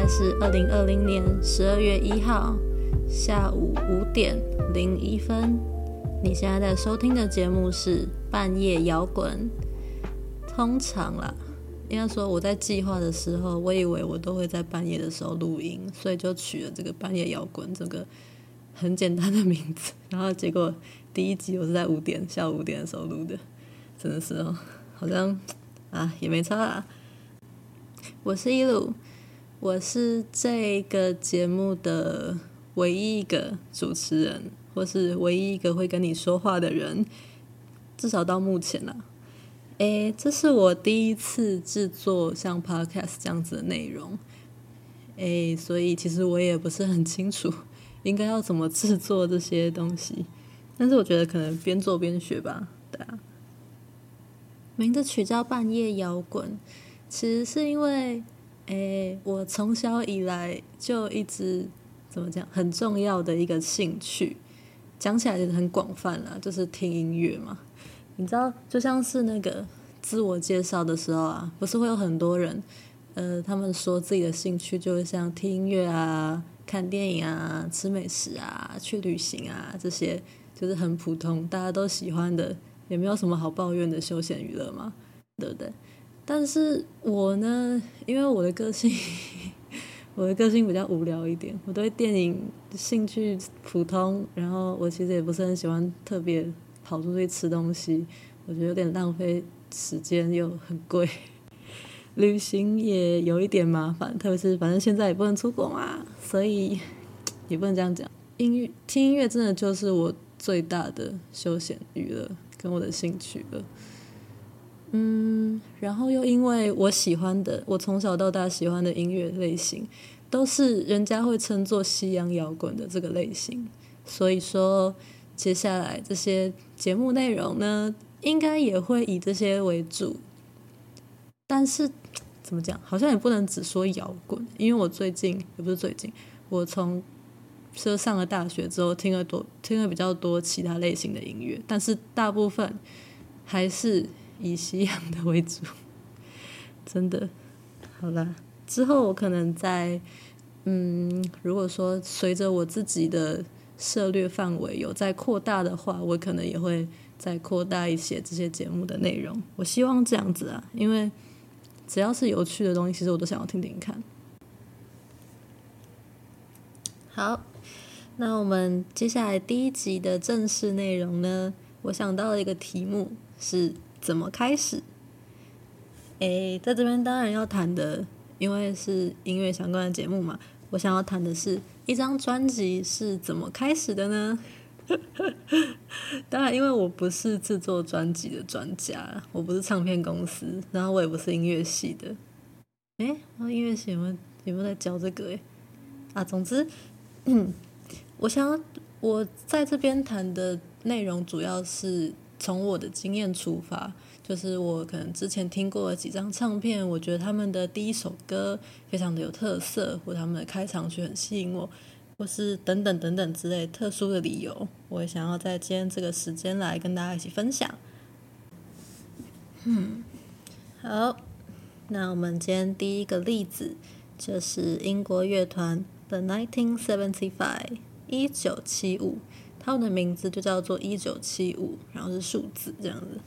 在是二零二零年十二月一号下午五点零一分。你现在在收听的节目是半夜摇滚。通常啦，应该说我在计划的时候，我以为我都会在半夜的时候录音，所以就取了这个半夜摇滚这个很简单的名字。然后结果第一集我是在五点下午五点的时候录的，真的是哦，好像啊也没差啦。我是一路。我是这个节目的唯一一个主持人，或是唯一一个会跟你说话的人，至少到目前啦。诶，这是我第一次制作像 Podcast 这样子的内容，诶，所以其实我也不是很清楚 应该要怎么制作这些东西，但是我觉得可能边做边学吧，对啊。名字取叫半夜摇滚，其实是因为。诶，我从小以来就一直怎么讲，很重要的一个兴趣，讲起来就是很广泛啦，就是听音乐嘛。你知道，就像是那个自我介绍的时候啊，不是会有很多人，呃，他们说自己的兴趣就是像听音乐啊、看电影啊、吃美食啊、去旅行啊，这些就是很普通，大家都喜欢的，也没有什么好抱怨的休闲娱乐嘛，对不对？但是我呢，因为我的个性，我的个性比较无聊一点，我对电影兴趣普通，然后我其实也不是很喜欢特别跑出去吃东西，我觉得有点浪费时间又很贵，旅行也有一点麻烦，特别是反正现在也不能出国嘛，所以也不能这样讲。音乐听音乐真的就是我最大的休闲娱乐跟我的兴趣了。嗯，然后又因为我喜欢的，我从小到大喜欢的音乐类型，都是人家会称作西洋摇滚的这个类型，所以说接下来这些节目内容呢，应该也会以这些为主。但是怎么讲，好像也不能只说摇滚，因为我最近也不是最近，我从说上了大学之后，听了多听了比较多其他类型的音乐，但是大部分还是。以西洋的为主，真的，好啦，之后我可能在，嗯，如果说随着我自己的涉猎范围有在扩大的话，我可能也会再扩大一些这些节目的内容。我希望这样子啊，因为只要是有趣的东西，其实我都想要听听看。好，那我们接下来第一集的正式内容呢，我想到了一个题目是。怎么开始？诶，在这边当然要谈的，因为是音乐相关的节目嘛。我想要谈的是一张专辑是怎么开始的呢？当然，因为我不是制作专辑的专家，我不是唱片公司，然后我也不是音乐系的。诶，然后音乐系有没有有没有在教这个？诶，啊，总之，嗯，我想要我在这边谈的内容主要是。从我的经验出发，就是我可能之前听过几张唱片，我觉得他们的第一首歌非常的有特色，或他们的开场曲很吸引我，或是等等等等之类特殊的理由，我也想要在今天这个时间来跟大家一起分享。嗯，好，那我们今天第一个例子就是英国乐团 The 1975，一九七五。他们的名字就叫做一九七五，然后是数字这样子。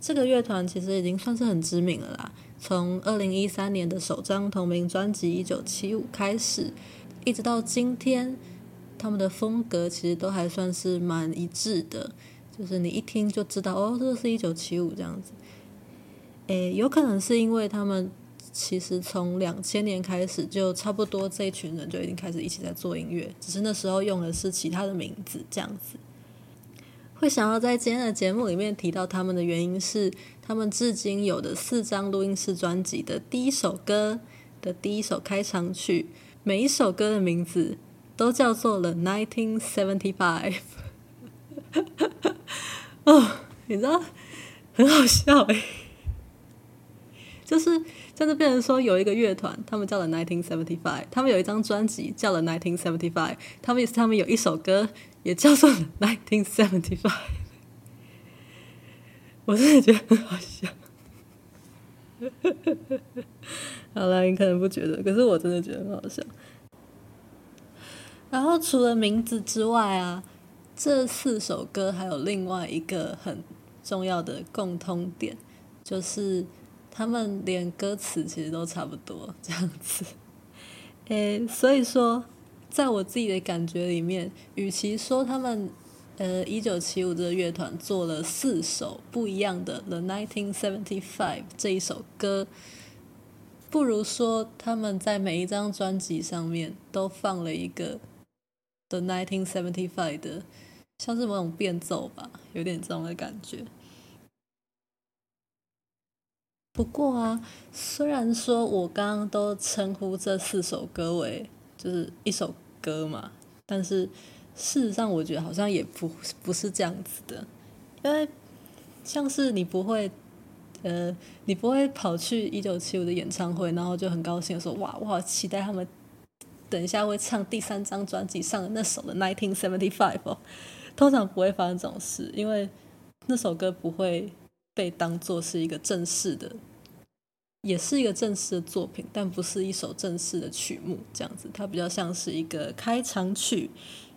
这个乐团其实已经算是很知名了啦。从二零一三年的首张同名专辑《一九七五》开始，一直到今天，他们的风格其实都还算是蛮一致的。就是你一听就知道，哦，这是一九七五这样子。诶，有可能是因为他们。其实从两千年开始，就差不多这一群人就已经开始一起在做音乐，只是那时候用的是其他的名字，这样子。会想要在今天的节目里面提到他们的原因是，他们至今有的四张录音室专辑的第一首歌的第一首开场曲，每一首歌的名字都叫做了 Nineteen Seventy Five。哦，你知道，很好笑哎，就是。在这变成说有一个乐团，他们叫了 Nineteen Seventy Five，他们有一张专辑叫了 Nineteen Seventy Five，他们也是他们有一首歌也叫做 Nineteen Seventy Five，我真的觉得很好笑。好啦，你可能不觉得，可是我真的觉得很好笑。然后除了名字之外啊，这四首歌还有另外一个很重要的共通点，就是他们连歌词其实都差不多这样子。诶，所以说，在我自己的感觉里面，与其说他们呃一九七五这个乐团做了四首不一样的《The 1975》这一首歌，不如说他们在每一张专辑上面都放了一个《The 1975》的，像是某种变奏吧，有点这种的感觉。不过啊，虽然说我刚刚都称呼这四首歌为就是一首歌嘛，但是。事实上，我觉得好像也不不是这样子的，因为像是你不会，呃，你不会跑去一九七五的演唱会，然后就很高兴说：“哇，我好期待他们等一下会唱第三张专辑上的那首的《Nineteen Seventy Five》哦。”通常不会发生这种事，因为那首歌不会被当做是一个正式的，也是一个正式的作品，但不是一首正式的曲目，这样子，它比较像是一个开场曲。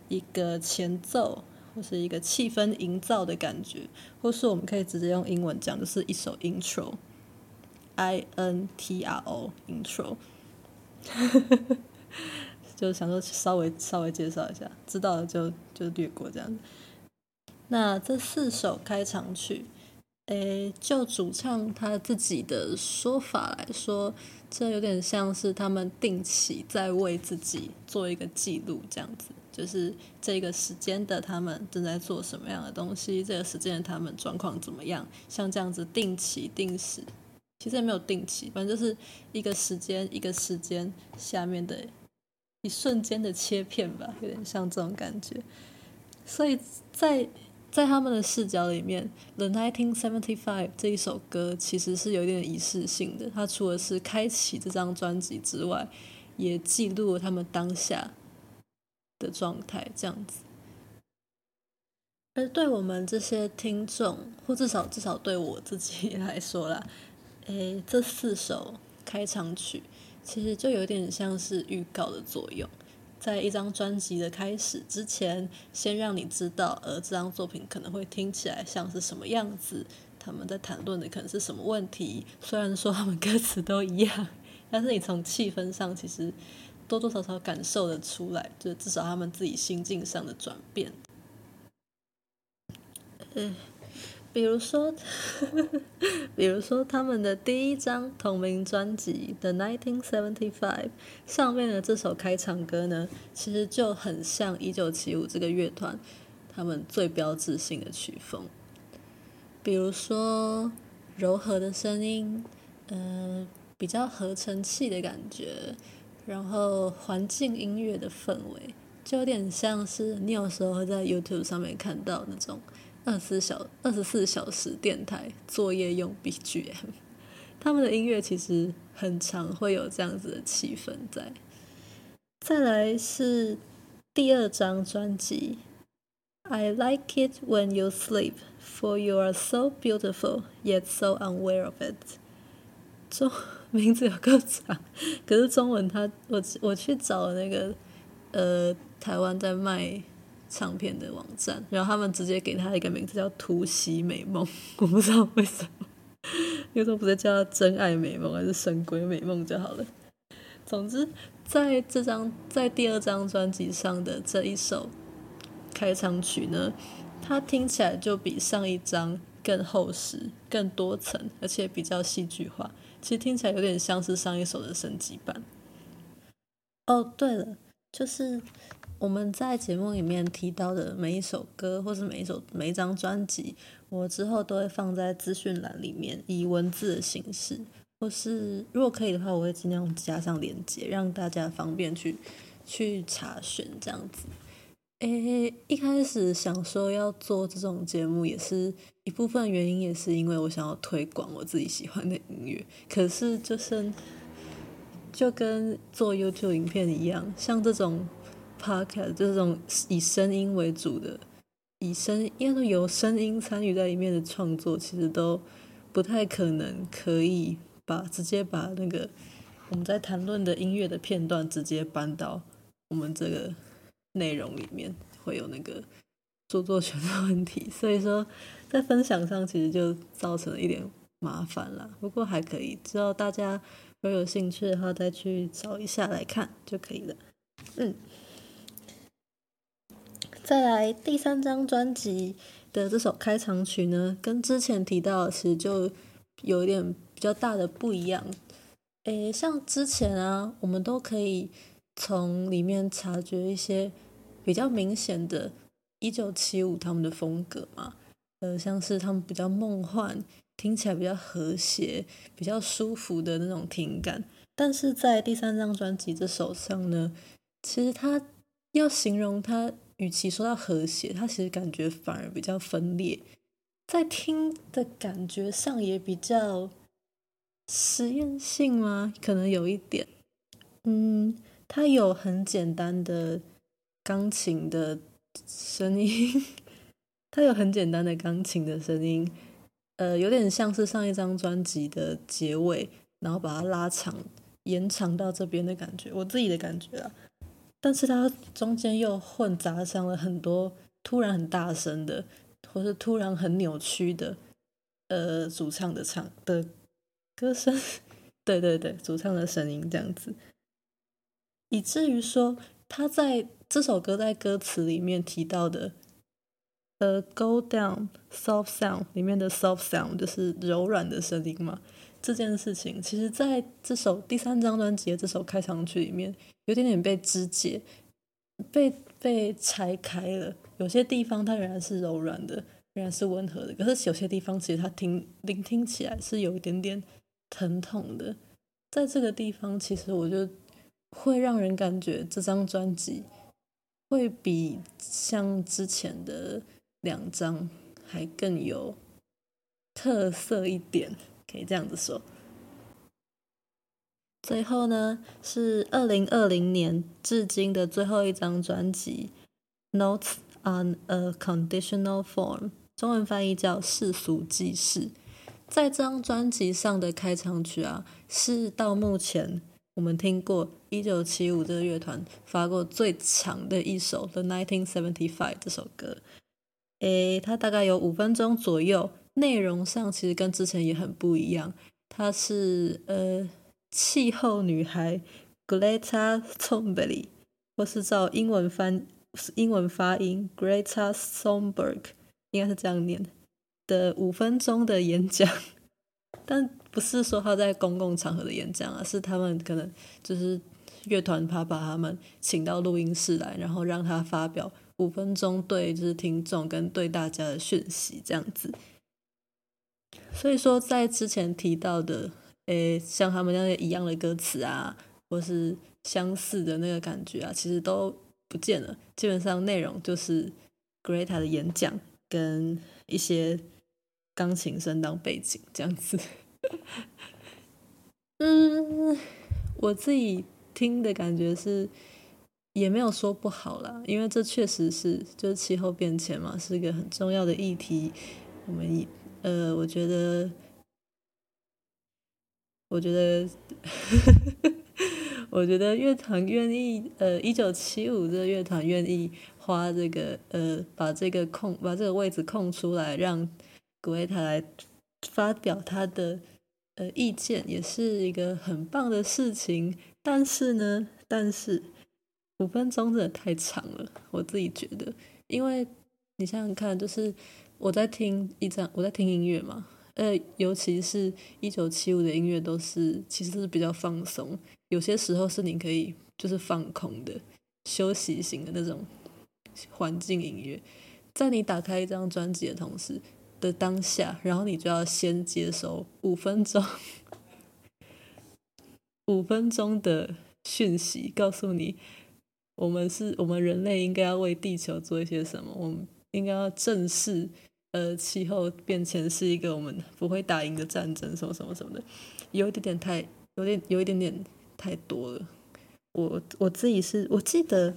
一个前奏，或是一个气氛营造的感觉，或是我们可以直接用英文讲，就是一首 intro，I N T R O，intro，就想说稍微稍微介绍一下，知道了就就略过这样。那这四首开场曲，诶，就主唱他自己的说法来说，这有点像是他们定期在为自己做一个记录这样子。就是这个时间的他们正在做什么样的东西，这个时间的他们状况怎么样？像这样子定期定时，其实也没有定期，反正就是一个时间一个时间下面的一瞬间的切片吧，有点像这种感觉。所以在在他们的视角里面，《The 1975》这一首歌其实是有点仪式性的。它除了是开启这张专辑之外，也记录了他们当下。的状态这样子，而对我们这些听众，或至少至少对我自己来说啦，诶，这四首开场曲其实就有点像是预告的作用，在一张专辑的开始之前，先让你知道，而这张作品可能会听起来像是什么样子，他们在谈论的可能是什么问题。虽然说他们歌词都一样，但是你从气氛上其实。多多少少感受得出来，就至少他们自己心境上的转变。嗯，比如说，比如说他们的第一张同名专辑《The 1975》上面的这首开场歌呢，其实就很像一九七五这个乐团他们最标志性的曲风。比如说柔和的声音，嗯、呃，比较合成器的感觉。然后环境音乐的氛围，就有点像是你有时候会在 YouTube 上面看到那种二十四小二十四小时电台作业用 BGM，他们的音乐其实很常会有这样子的气氛在。再来是第二张专辑，I like it when you sleep, for you are so beautiful yet so unaware of it。中名字有够长，可是中文它我我去找那个呃台湾在卖唱片的网站，然后他们直接给他一个名字叫《突袭美梦》，我不知道为什么，因为说不是叫《真爱美梦》还是《神鬼美梦》就好了。总之，在这张在第二张专辑上的这一首开场曲呢，它听起来就比上一张更厚实、更多层，而且比较戏剧化。其实听起来有点像是上一首的升级版。哦，对了，就是我们在节目里面提到的每一首歌，或是每一首每一张专辑，我之后都会放在资讯栏里面，以文字的形式，或是如果可以的话，我会尽量加上链接，让大家方便去去查询这样子。诶，一开始想说要做这种节目，也是一部分原因，也是因为我想要推广我自己喜欢的音乐。可是就是就跟做 YouTube 影片一样，像这种 Podcast 这种以声音为主的，以声因为有声音参与在里面的创作，其实都不太可能可以把直接把那个我们在谈论的音乐的片段直接搬到我们这个内容里面，会有那个著作权的问题，所以说在分享上其实就造成了一点麻烦啦。不过还可以，只要大家如果有兴趣的话，再去找一下来看就可以了。嗯，再来第三张专辑的这首开场曲呢，跟之前提到的其实就有一点比较大的不一样。诶，像之前啊，我们都可以从里面察觉一些比较明显的1975他们的风格嘛，呃，像是他们比较梦幻，听起来比较和谐、比较舒服的那种听感。但是在第三张专辑这首上呢，其实它要形容它，与其说到和谐，它其实感觉反而比较分裂，在听的感觉上也比较实验性吗？可能有一点。嗯，它有很简单的钢琴的声音，它有很简单的钢琴的声音，呃，有点像是上一张专辑的结尾，然后把它拉长、延长到这边的感觉，我自己的感觉啊。但是它中间又混杂上了很多突然很大声的，或是突然很扭曲的，呃，主唱的唱的歌声，对对对，主唱的声音这样子，以至于说他在这首歌在歌词里面提到的，呃，Go down soft sound 里面的 soft sound 就是柔软的声音嘛。这件事情，其实在这首第三张专辑的这首开场曲里面，有点点被肢解，被被拆开了。有些地方它仍然是柔软的，仍然是温和的，可是有些地方其实它听聆听起来是有一点点疼痛的。在这个地方，其实我就会让人感觉这张专辑会比像之前的两张还更有特色一点。可以这样子说。最后呢，是二零二零年至今的最后一张专辑《Notes on a Conditional Form》，中文翻译叫《世俗记事》。在这张专辑上的开场曲啊，是到目前我们听过一九七五这个乐团发过最长的一首《The Nineteen Seventy Five》这首歌。诶，它大概有五分钟左右。内容上其实跟之前也很不一样，她是呃气候女孩 Greta Thunberg，或是照英文翻英文发音 Greta Thunberg，应该是这样念的五分钟的演讲，但不是说她在公共场合的演讲啊，是他们可能就是乐团怕把他们请到录音室来，然后让他发表五分钟对就是听众跟对大家的讯息这样子。所以说，在之前提到的，诶，像他们那些一样的歌词啊，或是相似的那个感觉啊，其实都不见了。基本上内容就是 Greta 的演讲跟一些钢琴声当背景这样子。嗯，我自己听的感觉是，也没有说不好啦，因为这确实是就是气候变迁嘛，是一个很重要的议题。我们以呃，我觉得，我觉得，我觉得乐团愿意，呃，一九七五这个乐团愿意花这个，呃，把这个空，把这个位置空出来，让古维塔来发表他的呃意见，也是一个很棒的事情。但是呢，但是五分钟真的太长了，我自己觉得，因为你想想看，就是。我在听一张，我在听音乐嘛，呃，尤其是一九七五的音乐，都是其实是比较放松，有些时候是你可以就是放空的、休息型的那种环境音乐。在你打开一张专辑的同时的当下，然后你就要先接收五分钟、五分钟的讯息，告诉你我们是我们人类应该要为地球做一些什么，我们应该要正视。呃，气候变迁是一个我们不会打赢的战争，什么什么什么的，有一点点太，有点有一点点太多了。我我自己是我记得，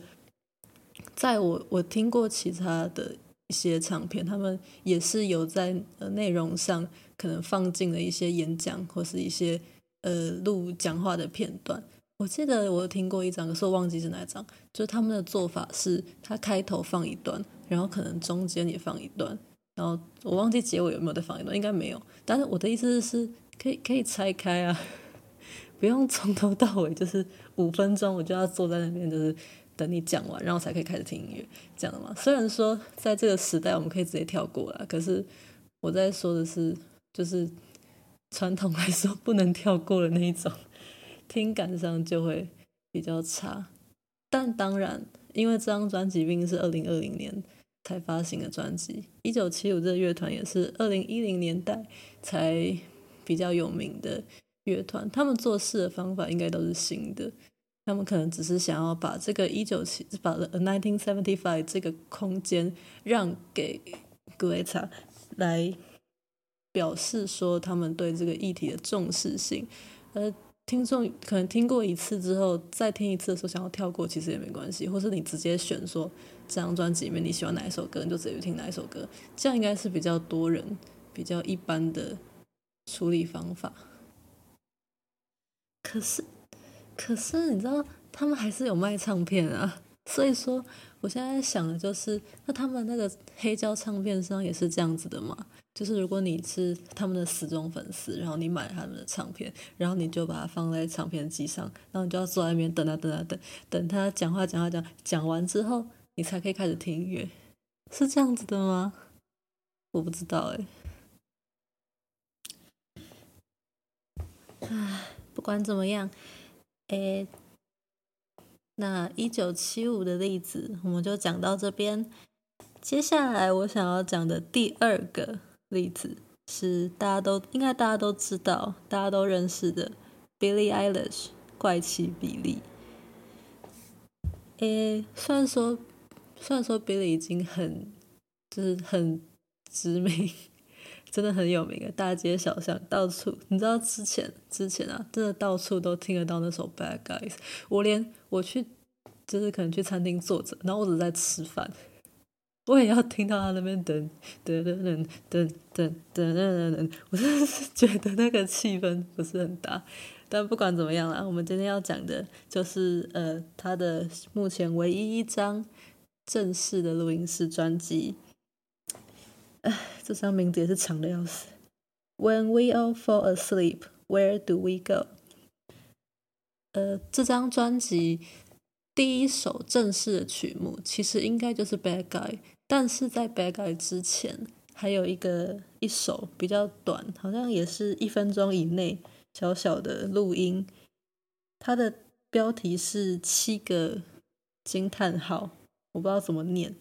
在我我听过其他的一些唱片，他们也是有在呃内容上可能放进了一些演讲或是一些呃录讲话的片段。我记得我听过一张，可是我忘记是哪一张。就是他们的做法是，他开头放一段，然后可能中间也放一段，然后我忘记结尾有没有再放一段，应该没有。但是我的意思是，可以可以拆开啊，不用从头到尾就是五分钟我就要坐在那边，就是等你讲完，然后才可以开始听音乐，这样的嘛。虽然说在这个时代我们可以直接跳过了，可是我在说的是，就是传统来说不能跳过的那一种。听感上就会比较差，但当然，因为这张专辑毕竟是二零二零年才发行的专辑，一九七五这个乐团也是二零一零年代才比较有名的乐团，他们做事的方法应该都是新的，他们可能只是想要把这个一九七把 The Nineteen Seventy Five 这个空间让给 Greta 来表示说他们对这个议题的重视性，而。听众可能听过一次之后，再听一次的时候想要跳过，其实也没关系。或是你直接选说这张专辑里面你喜欢哪一首歌，你就直接听哪一首歌，这样应该是比较多人比较一般的处理方法。可是，可是你知道他们还是有卖唱片啊，所以说我现在想的就是，那他们那个黑胶唱片商也是这样子的吗？就是如果你是他们的死忠粉丝，然后你买他们的唱片，然后你就把它放在唱片机上，然后你就要坐在那边等啊等啊等，等他讲话讲话讲讲完之后，你才可以开始听音乐，是这样子的吗？我不知道哎。唉，不管怎么样，哎，那一九七五的例子我们就讲到这边。接下来我想要讲的第二个。例子是大家都应该大家都知道，大家都认识的 Billie Eilish 怪奇比利。诶，虽然说虽然说 Billie 已经很就是很知名，真的很有名的，大街小巷到处，你知道之前之前啊，真的到处都听得到那首 Bad Guys。我连我去就是可能去餐厅坐着，然后我只在吃饭。我也要听到他那边噔噔噔噔噔噔噔噔噔，我真的是觉得那个气氛不是很大。但不管怎么样啦，我们今天要讲的就是呃他的目前唯一一张正式的录音室专辑。哎，这张名字也是长的要死。When we all fall asleep, where do we go？呃，这张专辑第一首正式的曲目其实应该就是《Bad Guy》。但是在《Bad Guy》之前，还有一个一首比较短，好像也是一分钟以内，小小的录音。它的标题是七个惊叹号，我不知道怎么念，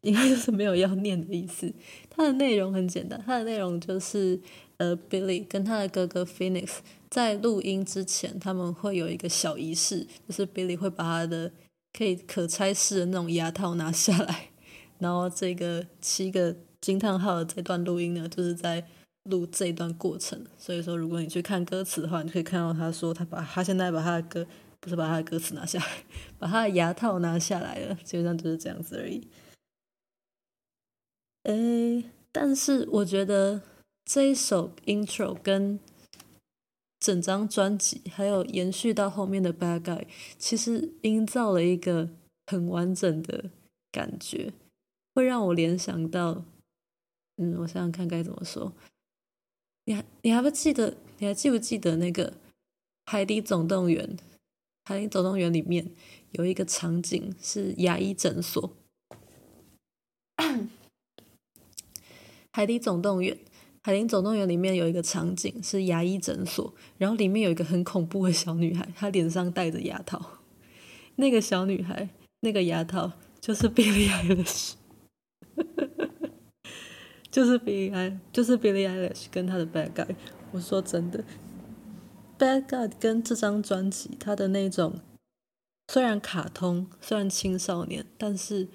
应该就是没有要念的意思。它的内容很简单，它的内容就是，呃 Billy 跟他的哥哥 Phoenix 在录音之前，他们会有一个小仪式，就是 Billie 会把他的可以可拆式的那种牙套拿下来。然后这个七个惊叹号的这段录音呢，就是在录这一段过程。所以说，如果你去看歌词的话，你可以看到他说他把他现在把他的歌不是把他的歌词拿下来，把他的牙套拿下来了，基本上就是这样子而已。诶，但是我觉得这一首 intro 跟整张专辑，还有延续到后面的 Bad Guy，其实营造了一个很完整的感觉。会让我联想到，嗯，我想想看该怎么说。你还你还不记得？你还记不记得那个《海底总动员》？《海底总动员》里面有一个场景是牙医诊所。《海底总动员》《海底总动员》里面有一个场景是牙医诊所，然后里面有一个很恐怖的小女孩，她脸上戴着牙套。那个小女孩，那个牙套就是 Billie Eilish。就是 Billie 就是 Billie Eilish 跟他的 Bad Guy。我说真的，Bad Guy 跟这张专辑，他的那种虽然卡通，虽然青少年，但是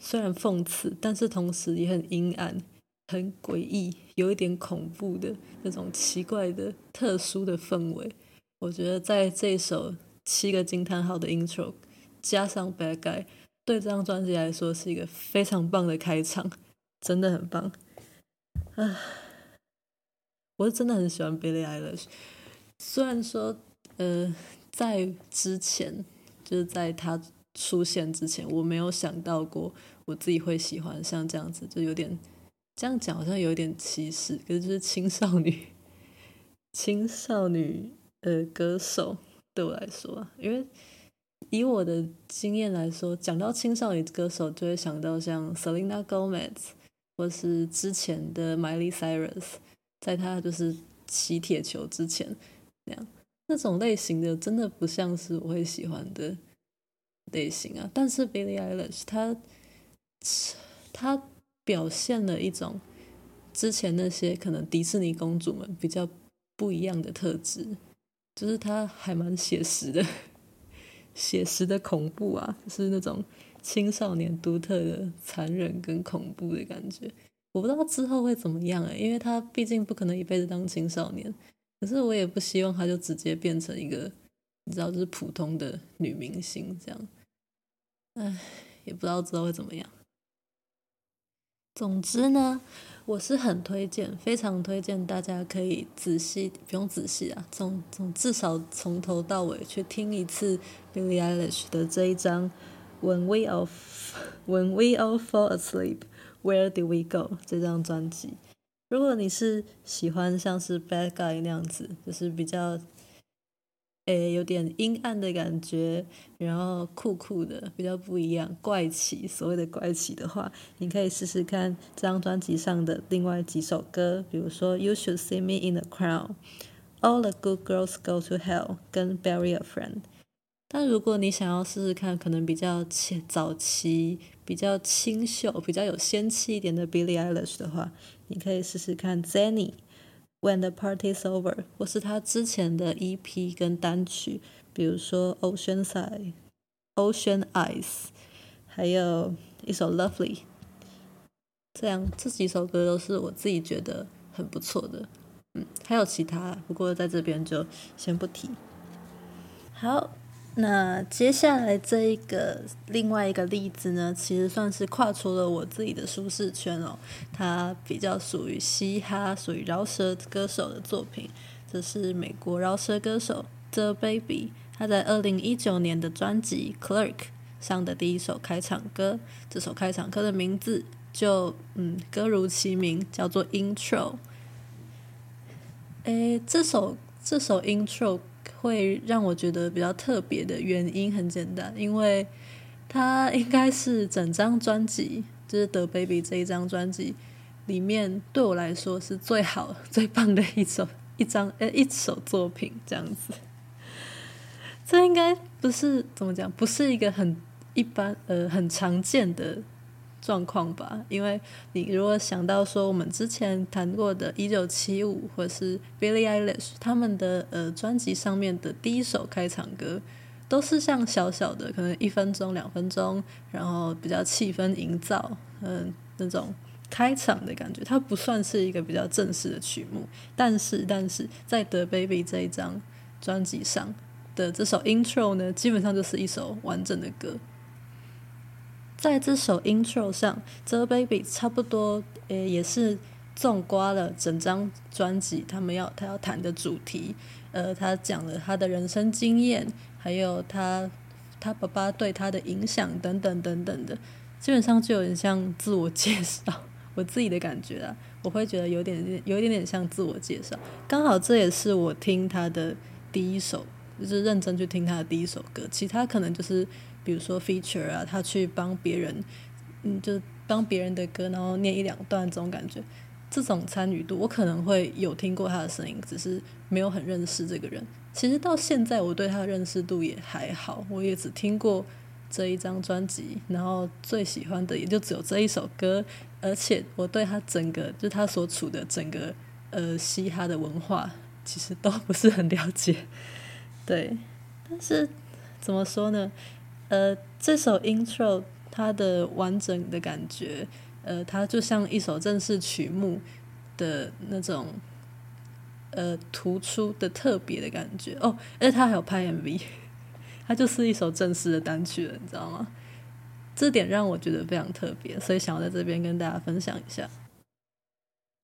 虽然讽刺，但是同时也很阴暗、很诡异、有一点恐怖的那种奇怪的、特殊的氛围。我觉得在这首七个惊叹号的 Intro 加上 Bad Guy。对这张专辑来说是一个非常棒的开场，真的很棒。啊，我是真的很喜欢 Billie Eilish。虽然说，呃，在之前，就是在他出现之前，我没有想到过我自己会喜欢像这样子，就有点这样讲，好像有点歧视，可是就是青少女，青少女呃歌手对我来说，因为以我的经验来说，讲到青少女歌手，就会想到像 Selena Gomez，或是之前的 Miley Cyrus，在她就是骑铁球之前。那样，那种类型的真的不像是我会喜欢的类型啊。但是 Billie Eilish，她她表现了一种之前那些可能迪士尼公主们比较不一样的特质，就是她还蛮写实的，写实的恐怖啊，是那种青少年独特的残忍跟恐怖的感觉。我不知道之后会怎么样啊，因为她毕竟不可能一辈子当青少年。可是我也不希望她就直接变成一个，你知道，就是普通的女明星这样。唉，也不知道之后会怎么样。总之呢，我是很推荐，非常推荐大家可以仔细，不用仔细啊，从从至少从头到尾去听一次 Billie Eilish 的这一张 When We All When We All Fall Asleep Where Do We Go 这张专辑。如果你是喜欢像是 Bad Guy 那样子，就是比较，诶有点阴暗的感觉，然后酷酷的，比较不一样，怪奇，所谓的怪奇的话，你可以试试看这张专辑上的另外几首歌，比如说 You Should See Me in the Crowd，All the Good Girls Go to Hell，跟 Bury a Friend。但如果你想要试试看，可能比较前早期、比较清秀、比较有仙气一点的 Billie Eilish 的话，你可以试试看 Xennie When the Party's Over，我是他之前的 EP 跟单曲，比如说 Ocean Side、Ocean Eyes，还有一首 Lovely。这样这几首歌都是我自己觉得很不错的。嗯，还有其他，不过在这边就先不提。好。那接下来这一个另外一个例子呢，其实算是跨出了我自己的舒适圈哦。它比较属于嘻哈，属于饶舌歌手的作品。这是美国饶舌歌手 The Baby，他在二零一九年的专辑《Clerk》上的第一首开场歌。这首开场歌的名字就嗯，歌如其名，叫做 Intro。诶，这首这首 Intro。会让我觉得比较特别的原因很简单，因为它应该是整张专辑，就是 The Baby 这一张专辑里面对我来说是最好、最棒的一首一张呃一首作品这样子。这应该不是怎么讲，不是一个很一般呃很常见的。状况吧，因为你如果想到说我们之前谈过的《一九七五》或是 Billie Eilish 他们的呃专辑上面的第一首开场歌，都是像小小的，可能一分钟、两分钟，然后比较气氛营造，嗯、那种开场的感觉，它不算是一个比较正式的曲目。但是，但是在 DaBaby 这一张专辑上的这首 Intro 呢，基本上就是一首完整的歌。在这首 intro 上，DaBaby 差不多呃也是纵观了整张专辑，他们要他要谈的主题，呃，他讲了他的人生经验，还有他他爸爸对他的影响等等等等的，基本上就有点像自我介绍，我自己的感觉啊，我会觉得有点有一点点像自我介绍，刚好这也是我听他的第一首，就是认真去听他的第一首歌，其他可能就是。比如说 feature 啊，他去帮别人，嗯，就帮别人的歌，然后念一两段这种感觉，这种参与度，我可能会有听过他的声音，只是没有很认识这个人。其实到现在，我对他的认识度也还好，我也只听过这一张专辑，然后最喜欢的也就只有这一首歌，而且我对他整个，就他所处的整个呃嘻哈的文化，其实都不是很了解。对，但是怎么说呢？呃，这首 intro 它的完整的感觉，呃，它就像一首正式曲目的那种，呃，突出的特别的感觉哦。而且它还有拍 MV，它就是一首正式的单曲了，你知道吗？这点让我觉得非常特别，所以想要在这边跟大家分享一下。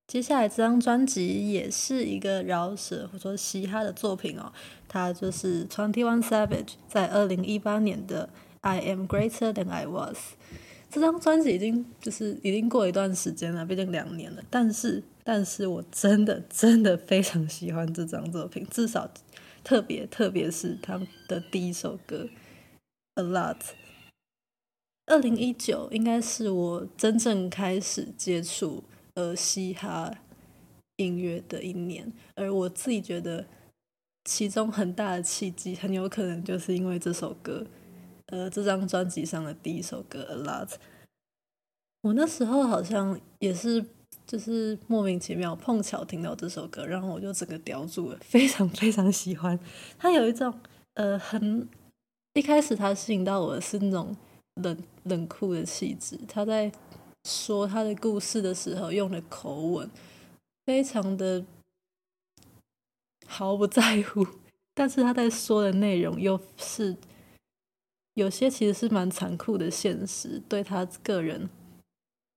接下来这张专辑也是一个饶舌或者说嘻哈的作品哦，它就是 Twenty One Savage 在二零一八年的《I Am Greater Than I Was》。这张专辑已经就是已经过一段时间了，毕竟两年了。但是，但是我真的真的非常喜欢这张作品，至少特别特别是他们的第一首歌《A Lot》。二零一九应该是我真正开始接触呃嘻哈音乐的一年，而我自己觉得其中很大的契机，很有可能就是因为这首歌，呃，这张专辑上的第一首歌《A Lot》。我那时候好像也是就是莫名其妙碰巧听到这首歌，然后我就整个叼住了，非常非常喜欢。它有一种呃很一开始它吸引到我的是那种。冷冷酷的气质，他在说他的故事的时候用的口吻，非常的毫不在乎，但是他在说的内容又是有些其实是蛮残酷的现实，对他个人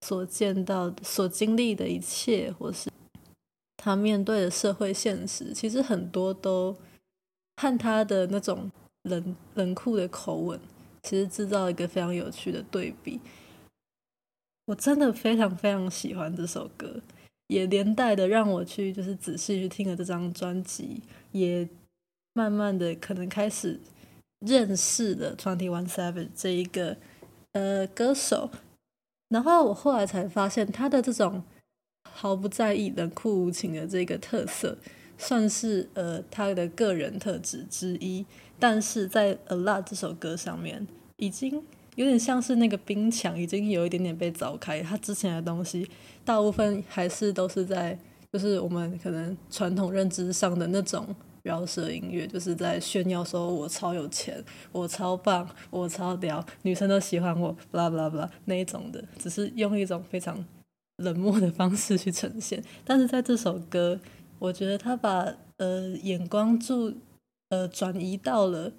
所见到、所经历的一切，或是他面对的社会现实，其实很多都和他的那种冷冷酷的口吻。其实制造一个非常有趣的对比，我真的非常非常喜欢这首歌，也连带的让我去就是仔细去听了这张专辑，也慢慢的可能开始认识了 Twenty One Savage 这一个呃歌手，然后我后来才发现他的这种毫不在意、冷酷无情的这个特色，算是呃他的个人特质之一。但是在《A Lot》这首歌上面，已经有点像是那个冰墙，已经有一点点被凿开。他之前的东西，大部分还是都是在，就是我们可能传统认知上的那种饶舌音乐，就是在炫耀说“我超有钱，我超棒，我超屌，女生都喜欢我”，巴拉巴拉巴拉那一种的，只是用一种非常冷漠的方式去呈现。但是在这首歌，我觉得他把呃眼光注。呃，转移到了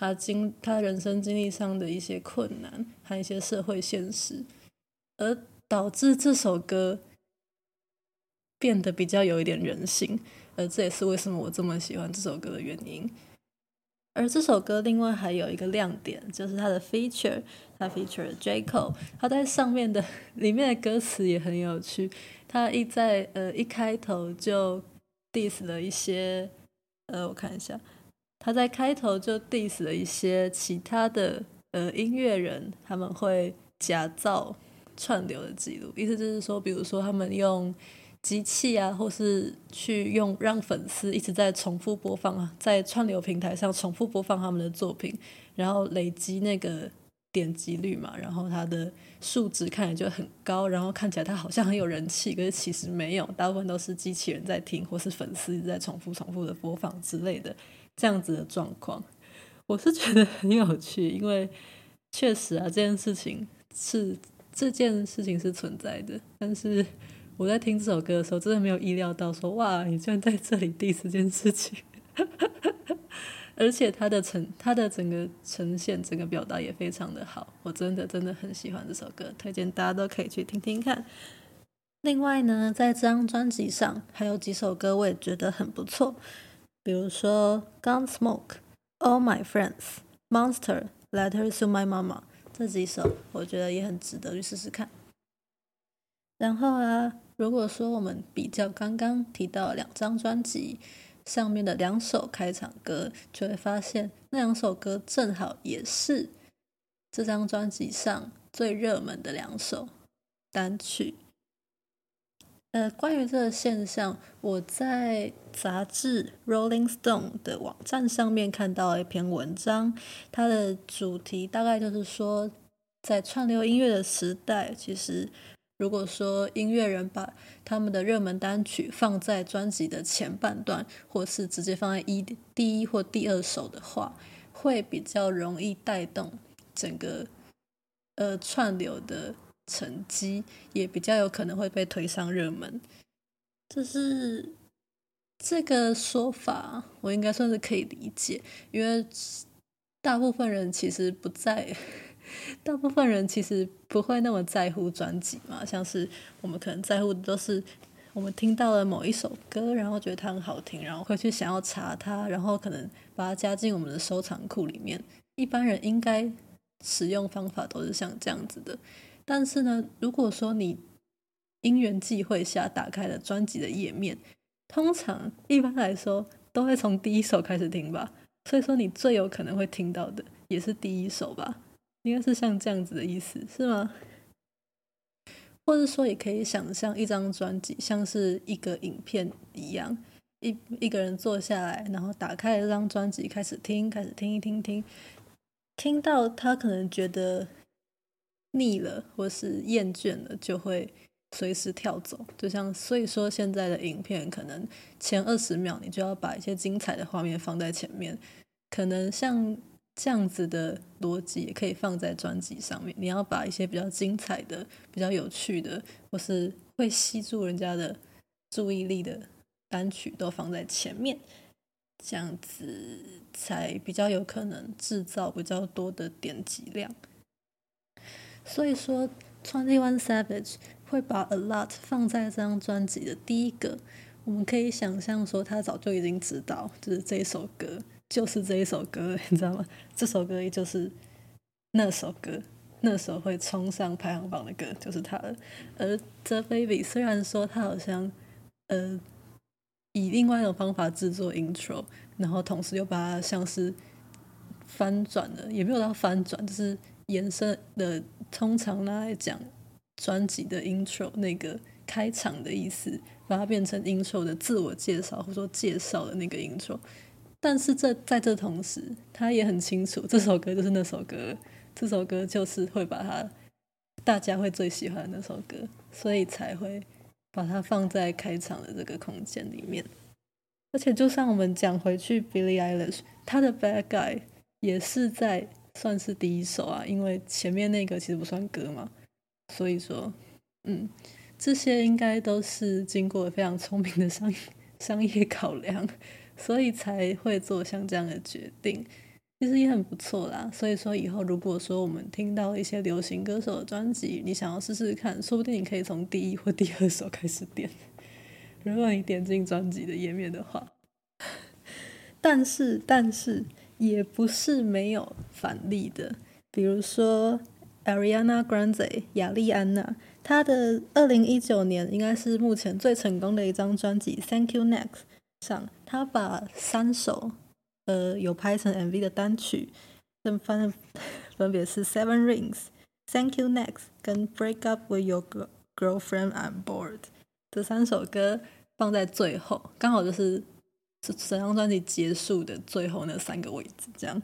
他经他人生经历上的一些困难和一些社会现实，而导致这首歌变得比较有一点人性，而这也是为什么我这么喜欢这首歌的原因。而这首歌另外还有一个亮点，就是它的 feature，它 feature J Cole，他在上面的里面的歌词也很有趣，他一在呃一开头就 diss 了一些，呃，我看一下。他在开头就 diss 了一些其他的呃音乐人，他们会假造串流的记录，意思就是说，比如说他们用机器啊，或是去用让粉丝一直在重复播放啊，在串流平台上重复播放他们的作品，然后累积那个点击率嘛，然后他的数值看起来就很高，然后看起来他好像很有人气，可是其实没有，大部分都是机器人在听，或是粉丝一直在重复重复的播放之类的。这样子的状况，我是觉得很有趣，因为确实啊，这件事情是这件事情是存在的。但是我在听这首歌的时候，真的没有意料到说，哇，你居然在这里第一次这件事情，而且他的呈他的整个呈现，整个表达也非常的好，我真的真的很喜欢这首歌，推荐大家都可以去听听看。另外呢，在这张专辑上还有几首歌，我也觉得很不错。比如说《Gunsmoke》、《All My Friends》、《Monster》、《Letters to My Mama》这几首，我觉得也很值得去试试看。然后啊，如果说我们比较刚刚提到两张专辑上面的两首开场歌，就会发现那两首歌正好也是这张专辑上最热门的两首单曲。呃，关于这个现象，我在杂志《Rolling Stone》的网站上面看到一篇文章，它的主题大概就是说，在串流音乐的时代，其实如果说音乐人把他们的热门单曲放在专辑的前半段，或是直接放在一第一或第二首的话，会比较容易带动整个呃串流的。成绩也比较有可能会被推上热门，就是这个说法，我应该算是可以理解，因为大部分人其实不在，大部分人其实不会那么在乎专辑嘛，像是我们可能在乎的都是我们听到了某一首歌，然后觉得它很好听，然后会去想要查它，然后可能把它加进我们的收藏库里面。一般人应该使用方法都是像这样子的。但是呢，如果说你因缘际会下打开了专辑的页面，通常一般来说都会从第一首开始听吧。所以说，你最有可能会听到的也是第一首吧？应该是像这样子的意思，是吗？或者说，也可以想象一张专辑像是一个影片一样，一一个人坐下来，然后打开这张专辑，开始听，开始听一听听，听到他可能觉得腻了或是厌倦了，就会随时跳走。就像所以说，现在的影片可能前二十秒你就要把一些精彩的画面放在前面，可能像。这样子的逻辑也可以放在专辑上面。你要把一些比较精彩的、比较有趣的，或是会吸住人家的注意力的单曲都放在前面，这样子才比较有可能制造比较多的点击量。所以说，Twenty One Savage 会把 A Lot 放在这张专辑的第一个，我们可以想象说，他早就已经知道，就是这一首歌。就是这一首歌，你知道吗？这首歌也就是那首歌，那首会冲上排行榜的歌，就是它了。而 The Baby 虽然说他好像呃以另外一种方法制作 intro，然后同时又把它像是翻转了，也没有到翻转，就是延伸的。通常拿来讲专辑的 intro 那个开场的意思，把它变成 intro 的自我介绍或者说介绍的那个 intro。但是这在这同时，他也很清楚这首歌就是那首歌，这首歌就是会把它大家会最喜欢的那首歌，所以才会把它放在开场的这个空间里面。而且，就算我们讲回去，Billie Eilish 他的 Bad Guy 也是在算是第一首啊，因为前面那个其实不算歌嘛。所以说，嗯，这些应该都是经过非常聪明的商商业考量。所以才会做像这样的决定，其实也很不错啦。所以说以后如果说我们听到一些流行歌手的专辑，你想要试试看，说不定你可以从第一或第二首开始点。如果你点进专辑的页面的话，但是但是也不是没有反例的，比如说 Ariana Grande 亚丽安娜，她的二零一九年应该是目前最成功的一张专辑《Thank You Next》上。她把三首呃有拍成 MV 的单曲，分分分别是《Seven Rings》、《Thank You Next》跟《Break Up With Your Girlfriend I'm Bored》这三首歌放在最后，刚好就是整张专辑结束的最后那三个位置。这样，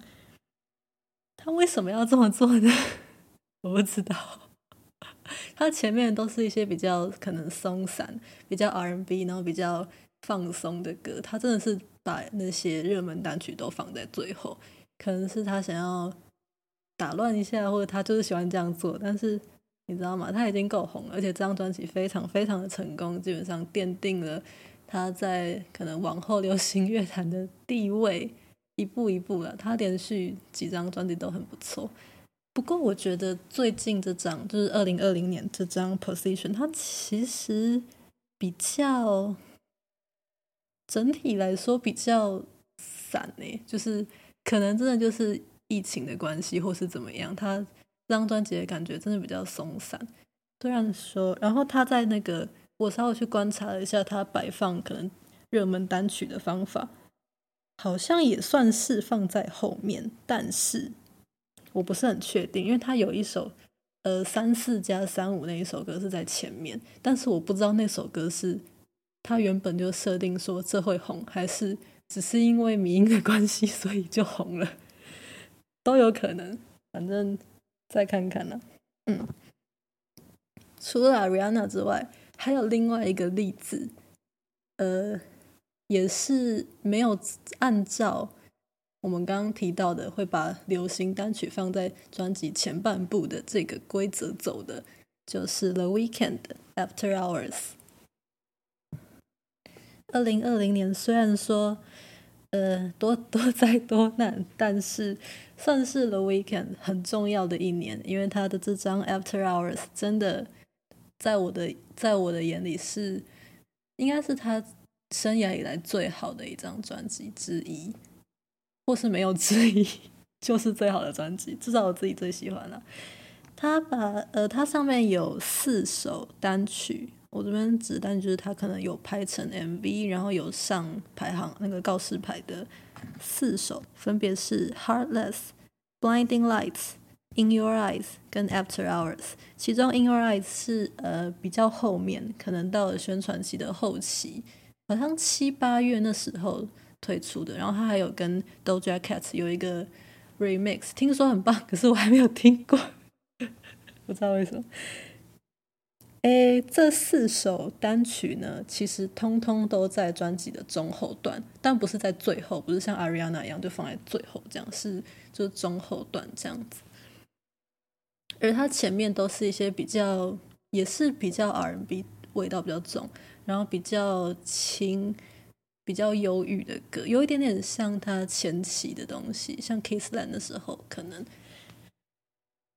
他为什么要这么做呢？我不知道。他前面都是一些比较可能松散、比较 R&B，然后比较。放松的歌，他真的是把那些热门单曲都放在最后，可能是他想要打乱一下，或者他就是喜欢这样做。但是你知道吗？他已经够红了，而且这张专辑非常非常的成功，基本上奠定了他在可能往后流行乐坛的地位，一步一步了。他连续几张专辑都很不错。不过我觉得最近这张就是二零二零年这张 Position，它其实比较。整体来说比较散诶，就是可能真的就是疫情的关系，或是怎么样，他这张专辑的感觉真的比较松散。虽然说，然后他在那个我稍微去观察了一下，他摆放可能热门单曲的方法，好像也算是放在后面，但是我不是很确定，因为他有一首呃三四加三五那一首歌是在前面，但是我不知道那首歌是。他原本就设定说这会红，还是只是因为迷因的关系，所以就红了，都有可能。反正再看看呢、嗯，除了 Ariana 之外，还有另外一个例子，呃，也是没有按照我们刚刚提到的会把流行单曲放在专辑前半部的这个规则走的，就是 The Weekend After Hours。二零二零年虽然说，呃，多多灾多难，但是算是 The Weekend 很重要的一年，因为他的这张 After Hours 真的在我的在我的眼里是应该是他生涯以来最好的一张专辑之一，或是没有之一，就是最好的专辑，至少我自己最喜欢了。他把呃，他上面有四首单曲，我这边指单就是他可能有拍成 MV，然后有上排行那个告示牌的四首，分别是《Heartless》、《Blinding Lights》、《In Your Eyes》跟《After Hours》。其中《In Your Eyes》是呃比较后面，可能到了宣传期的后期，好像七八月那时候推出的。然后他还有跟 Doja Cat 有一个 Remix，听说很棒，可是我还没有听过。不知道为什么，诶，这四首单曲呢，其实通通都在专辑的中后段，但不是在最后，不是像 Ariana 一样就放在最后这样，是就是中后段这样子。而它前面都是一些比较，也是比较 R&B 味道比较重，然后比较轻、比较忧郁的歌，有一点点像他前期的东西，像 Kissland 的时候可能。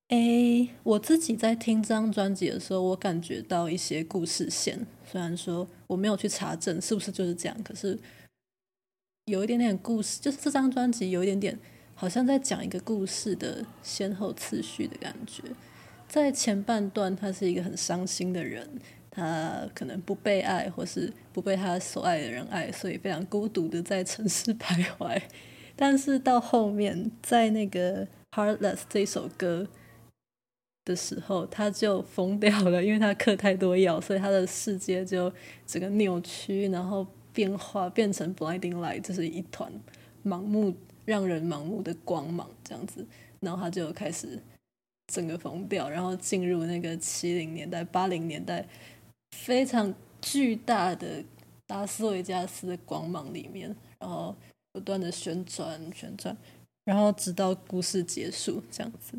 诶，我自己在听这张专辑的时候，我感觉到一些故事线。虽然说我没有去查证是不是就是这样，可是有一点点故事，就是这张专辑有一点点好像在讲一个故事的先后次序的感觉。在前半段，他是一个很伤心的人，他可能不被爱，或是不被他所爱的人爱，所以非常孤独的在城市 徘徊。但是到后面，在那个《Heartless》这首歌。的时候，他就疯掉了，因为他嗑太多药，所以他的世界就整个扭曲，然后变化变成 blinding light，就是一团盲目、让人盲目的光芒这样子。然后他就开始整个疯掉，然后进入那个七零年代、八零年代非常巨大的拉斯维加斯的光芒里面，然后不断的旋转、旋转，然后直到故事结束这样子。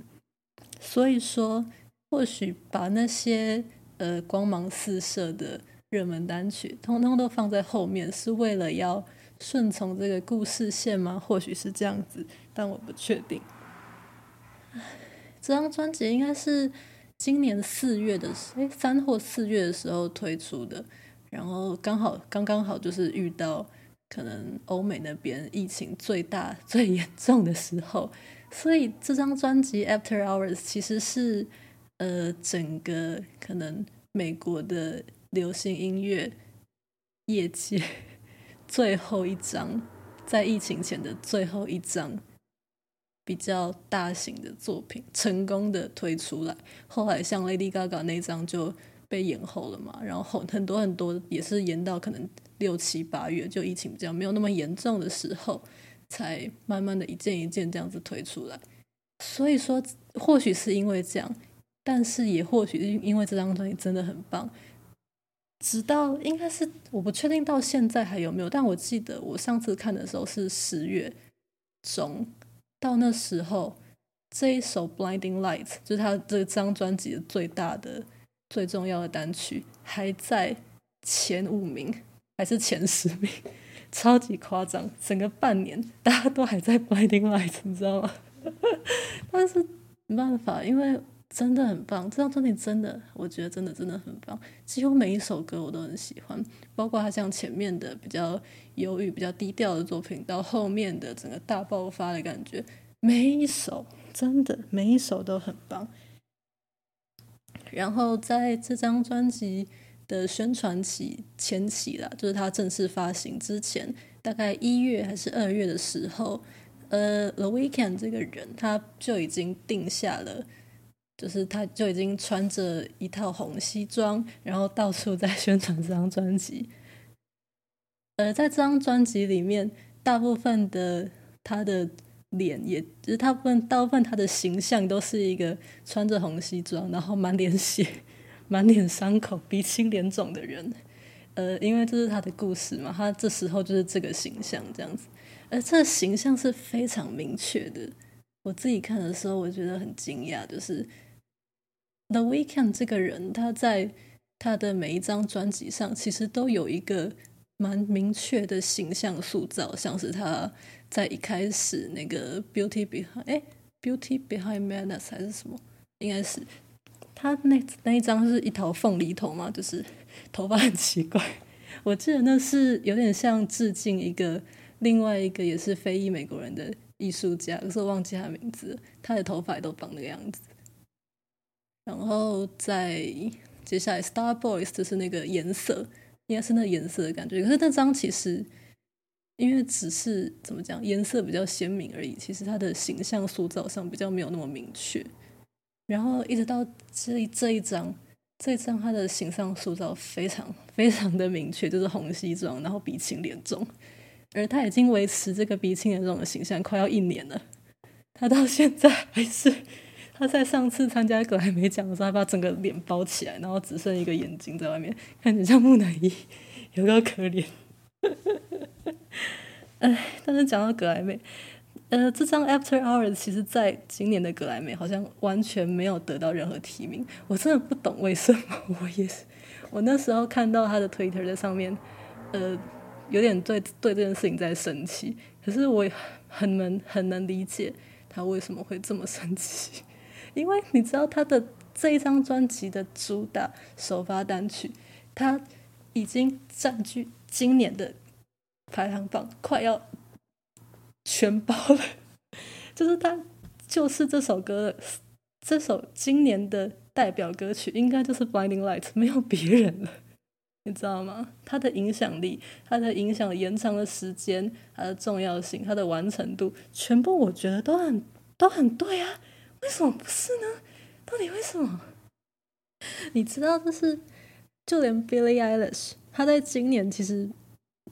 所以说，或许把那些呃光芒四射的热门单曲，通通都放在后面，是为了要顺从这个故事线吗？或许是这样子，但我不确定。这张专辑应该是今年四月的，哎，三或四月的时候推出的，然后刚好刚刚好就是遇到可能欧美那边疫情最大 最严重的时候。所以这张专辑《After Hours》其实是呃整个可能美国的流行音乐业界最后一张，在疫情前的最后一张比较大型的作品，成功的推出来。后来像 Lady Gaga 那张就被延后了嘛，然后很多很多也是延到可能六七八月，就疫情比较没有那么严重的时候。才慢慢的一件一件这样子推出来，所以说或许是因为这样，但是也或许是因为这张专辑真的很棒。直到应该是我不确定到现在还有没有，但我记得我上次看的时候是十月中，到那时候这一首《Blinding Lights》就是他这张专辑的最大的、最重要的单曲，还在前五名还是前十名。超级夸张，整个半年大家都还在 Blinding Lights，你知道吗？但是没办法，因为真的很棒，这张专辑真的，我觉得真的真的很棒，几乎每一首歌我都很喜欢，包括他像前面的比较忧郁、比较低调的作品，到后面的整个大爆发的感觉，每一首真的每一首都很棒。然后在这张专辑。的宣传期前期啦，就是他正式发行之前，大概一月还是二月的时候，呃，The Weeknd 这个人他就已经定下了，就是他就已经穿着一套红西装，然后到处在宣传这张专辑。呃，在这张专辑里面，大部分的他的脸，也就是大部分大部分他的形象都是一个穿着红西装，然后满脸血。满脸伤口、鼻青脸肿的人，呃，因为这是他的故事嘛，他这时候就是这个形象这样子，而这个形象是非常明确的。我自己看的时候，我觉得很惊讶，就是 The Weeknd 这个人，他在他的每一张专辑上，其实都有一个蛮明确的形象塑造，像是他在一开始那个 Beauty Behind，哎，Beauty Behind Madness 还是什么，应该是。他那那一张是一头凤梨头嘛，就是头发很奇怪，我记得那是有点像致敬一个另外一个也是非裔美国人的艺术家，可是我忘记他名字，他的头发都绑那个样子。然后在接下来，Star Boys 就是那个颜色，应该是那颜色的感觉。可是那张其实因为只是怎么讲，颜色比较鲜明而已，其实他的形象塑造上比较没有那么明确。然后一直到这这一张，这一张他的形象塑造非常非常的明确，就是红西装，然后鼻青脸肿，而他已经维持这个鼻青脸肿的形象快要一年了，他到现在还是。他在上次参加格莱美奖的时候，还把整个脸包起来，然后只剩一个眼睛在外面，看着像木乃伊，有够可怜。哎，但是讲到格莱美，呃，这张 After Hours 其实在今年的格莱美好像完全没有得到任何提名，我真的不懂为什么。我也是，我那时候看到他的 Twitter 在上面，呃，有点对对这件事情在生气，可是我很能很能理解他为什么会这么生气。因为你知道他的这一张专辑的主打首发单曲，他已经占据今年的排行榜，快要全包了。就是他，就是这首歌，这首今年的代表歌曲，应该就是《Blinding Light》，没有别人了。你知道吗？他的影响力，他的影响延长的时间，它的重要性，它的完成度，全部我觉得都很都很对啊。为什么不是呢？到底为什么？你知道，就是就连 Billie Eilish，她在今年其实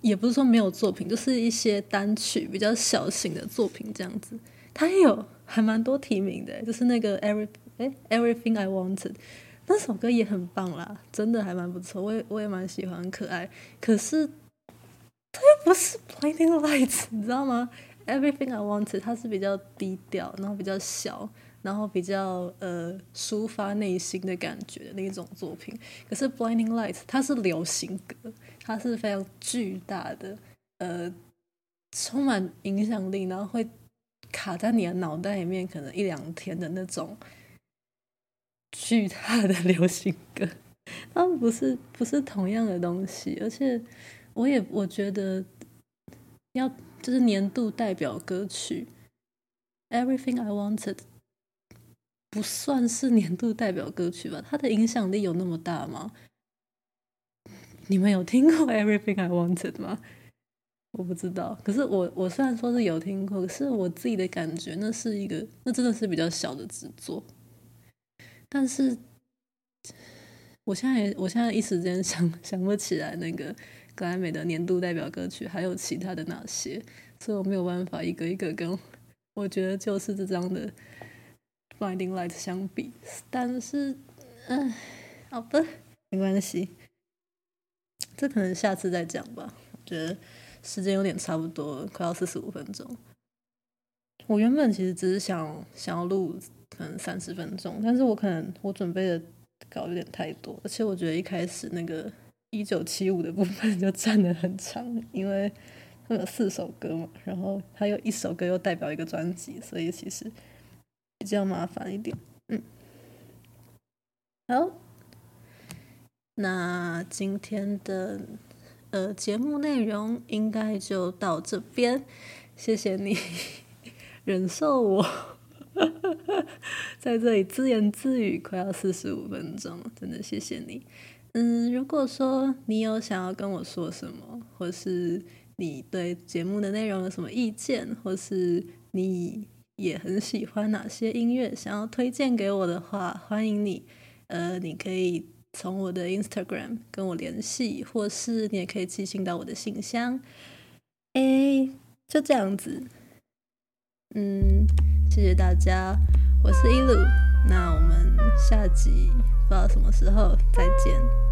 也不是说没有作品，就是一些单曲比较小型的作品这样子，她也有还蛮多提名的，就是那个 Every 哎 Everything I Wanted 那首歌也很棒啦，真的还蛮不错，我也我也蛮喜欢，可爱。可是它又不是 Blinding Lights，你知道吗？Everything I Wanted 它是比较低调，然后比较小。然后比较呃抒发内心的感觉的那种作品，可是《Blinding Lights》它是流行歌，它是非常巨大的呃充满影响力，然后会卡在你的脑袋里面可能一两天的那种巨大的流行歌，它们不是不是同样的东西，而且我也我觉得要就是年度代表歌曲《Everything I Wanted》。不算是年度代表歌曲吧？它的影响力有那么大吗？你们有听过《Everything I Wanted》吗？我不知道。可是我我虽然说是有听过，可是我自己的感觉，那是一个，那真的是比较小的制作。但是，我现在也，我现在一时间想想不起来那个格莱美的年度代表歌曲还有其他的哪些，所以我没有办法一个一个跟。我觉得就是这张的。Blinding Light 相比，但是，嗯，好的，没关系，这可能下次再讲吧。我觉得时间有点差不多，快要四十五分钟。我原本其实只是想想要录可能三十分钟，但是我可能我准备的稿有点太多，而且我觉得一开始那个一九七五的部分就占得很长，因为它有四首歌嘛，然后它有一首歌又代表一个专辑，所以其实。比较麻烦一点，嗯，好，那今天的呃节目内容应该就到这边，谢谢你忍受我在这里自言自语快要四十五分钟，真的谢谢你。嗯，如果说你有想要跟我说什么，或是你对节目的内容有什么意见，或是你。也很喜欢哪些音乐，想要推荐给我的话，欢迎你。呃，你可以从我的 Instagram 跟我联系，或是你也可以寄信到我的信箱。诶，就这样子。嗯，谢谢大家，我是一路。那我们下集不知道什么时候再见。